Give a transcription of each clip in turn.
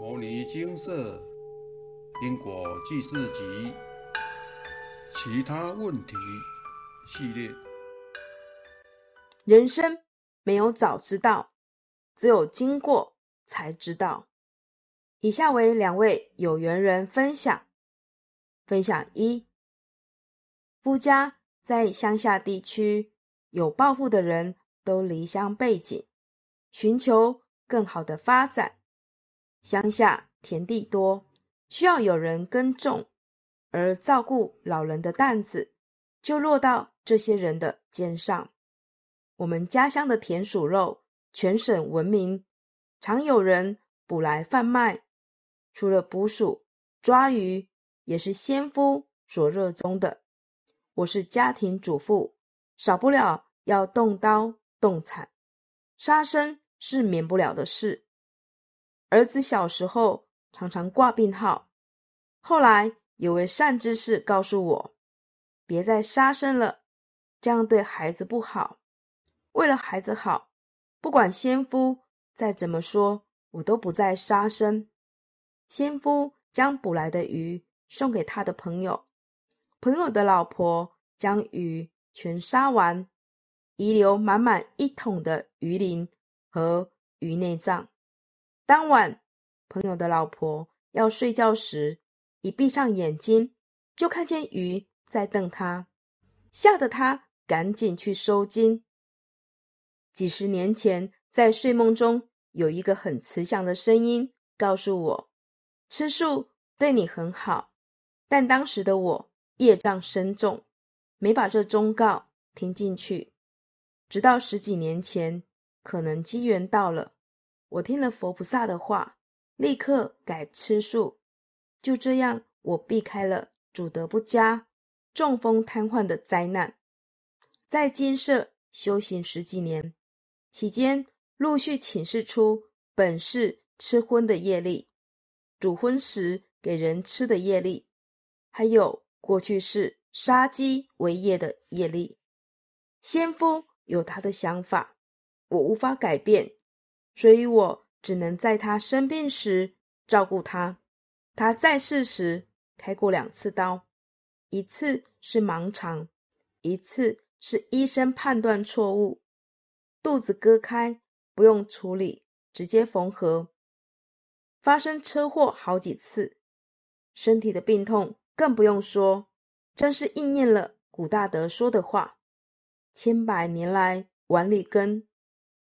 摩尼金色因果记事集其他问题系列。人生没有早知道，只有经过才知道。以下为两位有缘人分享：分享一，夫家在乡下地区，有抱负的人都离乡背井，寻求更好的发展。乡下田地多，需要有人耕种，而照顾老人的担子就落到这些人的肩上。我们家乡的田鼠肉全省闻名，常有人捕来贩卖。除了捕鼠、抓鱼，也是先夫所热衷的。我是家庭主妇，少不了要动刀动铲，杀生是免不了的事。儿子小时候常常挂病号，后来有位善知识告诉我，别再杀生了，这样对孩子不好。为了孩子好，不管先夫再怎么说，我都不再杀生。先夫将捕来的鱼送给他的朋友，朋友的老婆将鱼全杀完，遗留满满一桶的鱼鳞和鱼内脏。当晚，朋友的老婆要睡觉时，一闭上眼睛，就看见鱼在瞪他，吓得他赶紧去收惊。几十年前，在睡梦中，有一个很慈祥的声音告诉我：“吃素对你很好。”但当时的我业障深重，没把这忠告听进去。直到十几年前，可能机缘到了。我听了佛菩萨的话，立刻改吃素。就这样，我避开了主德不佳、中风瘫痪的灾难。在金舍修行十几年期间，陆续请示出本是吃荤的业力，煮荤时给人吃的业力，还有过去是杀鸡为业的业力。先夫有他的想法，我无法改变。所以我只能在他生病时照顾他。他在世时开过两次刀，一次是盲肠，一次是医生判断错误，肚子割开不用处理，直接缝合。发生车祸好几次，身体的病痛更不用说，真是应验了古大德说的话：千百年来碗里根，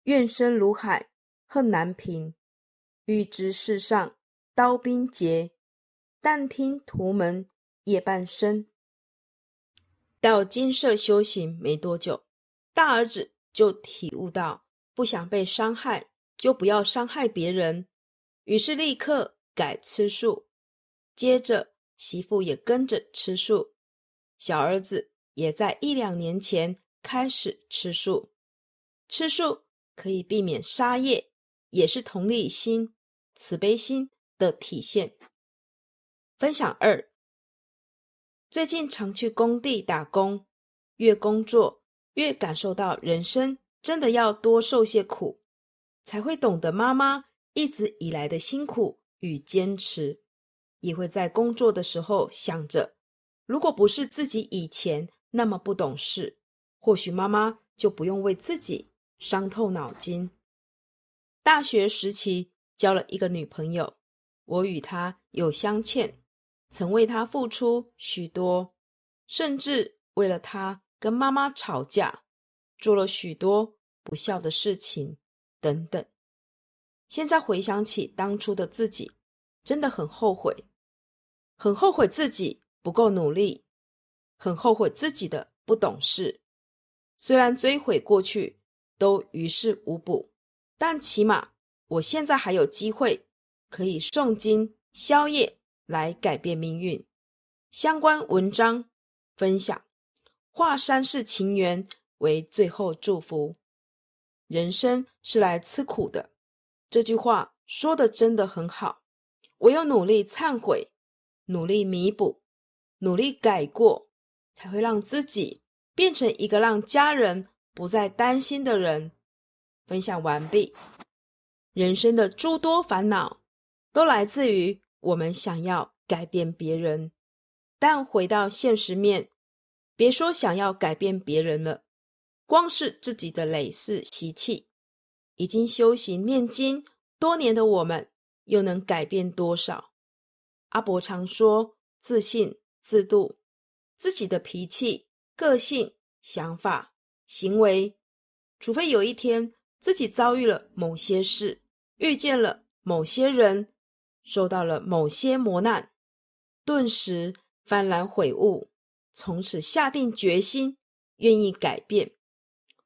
怨声如海。恨难平，欲知世上刀兵劫，但听屠门夜半声。到金舍修行没多久，大儿子就体悟到，不想被伤害，就不要伤害别人，于是立刻改吃素。接着媳妇也跟着吃素，小儿子也在一两年前开始吃素。吃素可以避免杀业。也是同理心、慈悲心的体现。分享二：最近常去工地打工，越工作越感受到人生真的要多受些苦，才会懂得妈妈一直以来的辛苦与坚持。也会在工作的时候想着，如果不是自己以前那么不懂事，或许妈妈就不用为自己伤透脑筋。大学时期交了一个女朋友，我与她有相欠，曾为她付出许多，甚至为了她跟妈妈吵架，做了许多不孝的事情等等。现在回想起当初的自己，真的很后悔，很后悔自己不够努力，很后悔自己的不懂事。虽然追悔过去都于事无补。但起码我现在还有机会可以诵经消业来改变命运。相关文章分享，化山世情缘为最后祝福。人生是来吃苦的，这句话说的真的很好。唯有努力忏悔，努力弥补，努力改过，才会让自己变成一个让家人不再担心的人。分享完毕。人生的诸多烦恼，都来自于我们想要改变别人。但回到现实面，别说想要改变别人了，光是自己的累世习气，已经修行念经多年的我们，又能改变多少？阿伯常说，自信、自度，自己的脾气、个性、想法、行为，除非有一天自己遭遇了某些事，遇见了某些人，受到了某些磨难，顿时。幡然悔悟，从此下定决心，愿意改变。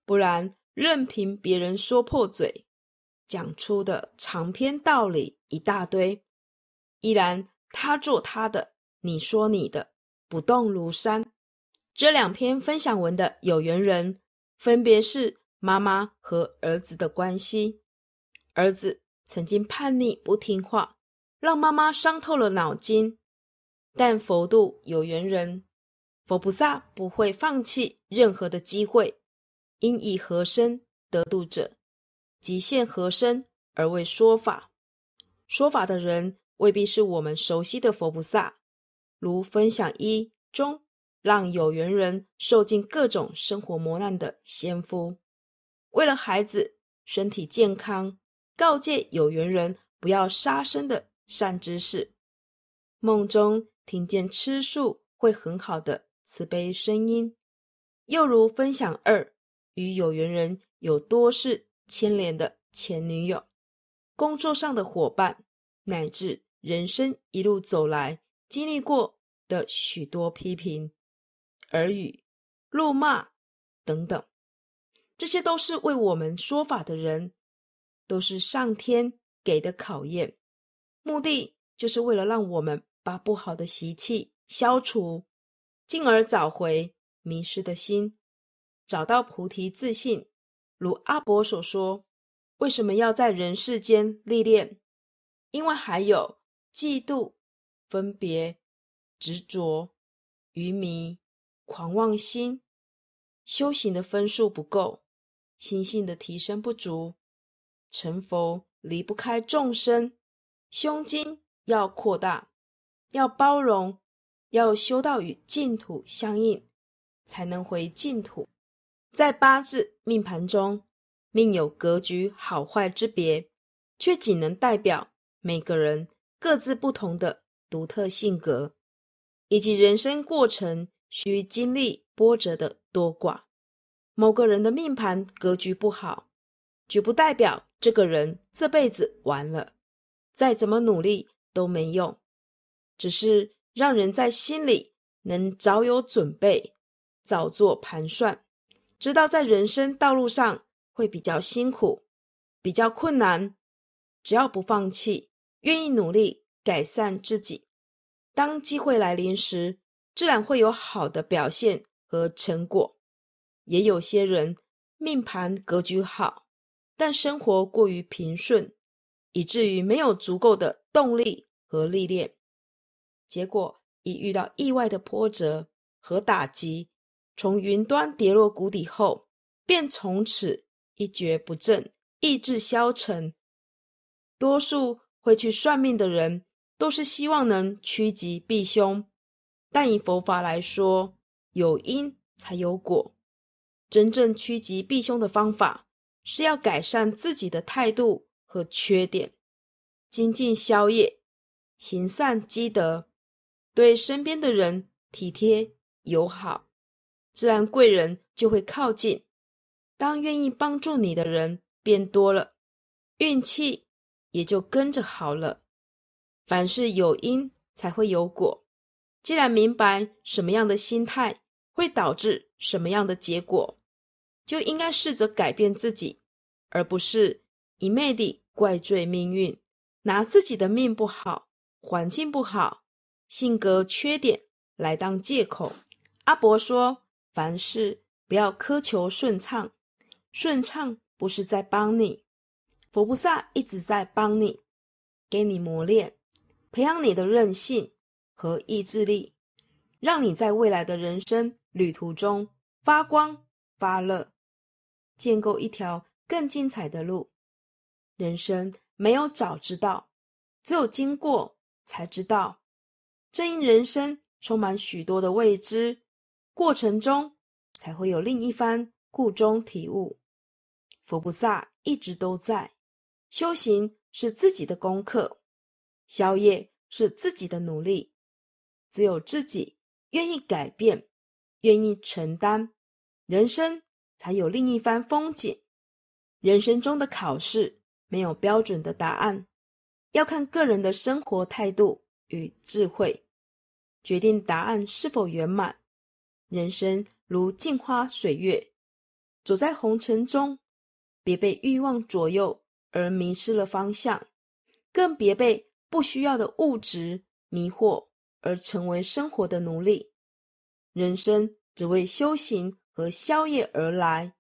不然，任凭别人说破嘴，讲出的长篇道理一大堆，依然他做他的，你说你的，不动如山。这两篇分享文的有缘人，分别是妈妈和儿子的关系。儿子曾经叛逆不听话，让妈妈伤透了脑筋。但佛度有缘人，佛菩萨不会放弃任何的机会，因以和身得度者，即现和身而为说法。说法的人未必是我们熟悉的佛菩萨，如分享一中让有缘人受尽各种生活磨难的先夫，为了孩子身体健康，告诫有缘人不要杀生的善知识，梦中。听见吃素会很好的慈悲声音，又如分享二与有缘人有多事牵连的前女友、工作上的伙伴，乃至人生一路走来经历过的许多批评、耳语、怒骂等等，这些都是为我们说法的人，都是上天给的考验，目的就是为了让我们。把不好的习气消除，进而找回迷失的心，找到菩提自信。如阿伯所说，为什么要在人世间历练？因为还有嫉妒、分别、执着、愚迷、狂妄心，修行的分数不够，心性的提升不足，成佛离不开众生，胸襟要扩大。要包容，要修到与净土相应，才能回净土。在八字命盘中，命有格局好坏之别，却仅能代表每个人各自不同的独特性格，以及人生过程需经历波折的多寡。某个人的命盘格局不好，绝不代表这个人这辈子完了，再怎么努力都没用。只是让人在心里能早有准备，早做盘算，知道在人生道路上会比较辛苦，比较困难。只要不放弃，愿意努力改善自己，当机会来临时，自然会有好的表现和成果。也有些人命盘格局好，但生活过于平顺，以至于没有足够的动力和历练。结果已遇到意外的波折和打击，从云端跌落谷底后，便从此一蹶不振，意志消沉。多数会去算命的人，都是希望能趋吉避凶。但以佛法来说，有因才有果。真正趋吉避凶的方法，是要改善自己的态度和缺点，精进消业，行善积德。对身边的人体贴友好，自然贵人就会靠近。当愿意帮助你的人变多了，运气也就跟着好了。凡事有因才会有果。既然明白什么样的心态会导致什么样的结果，就应该试着改变自己，而不是一昧地怪罪命运，拿自己的命不好、环境不好。性格缺点来当借口。阿伯说：“凡事不要苛求顺畅，顺畅不是在帮你，佛菩萨一直在帮你，给你磨练，培养你的韧性和意志力，让你在未来的人生旅途中发光发热，建构一条更精彩的路。人生没有早知道，只有经过才知道。正因人生充满许多的未知，过程中才会有另一番故中体悟。佛菩萨一直都在，修行是自己的功课，宵夜是自己的努力。只有自己愿意改变，愿意承担，人生才有另一番风景。人生中的考试没有标准的答案，要看个人的生活态度与智慧，决定答案是否圆满。人生如镜花水月，走在红尘中，别被欲望左右而迷失了方向，更别被不需要的物质迷惑。而成为生活的奴隶，人生只为修行和宵夜而来。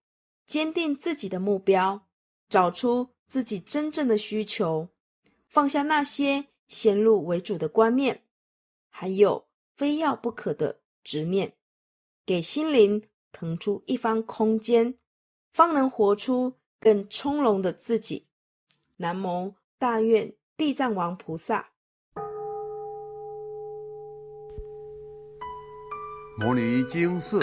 坚定自己的目标，找出自己真正的需求，放下那些先入为主的观念，还有非要不可的执念，给心灵腾出一方空间，方能活出更从容的自己。南无大愿地藏王菩萨。摩尼经寺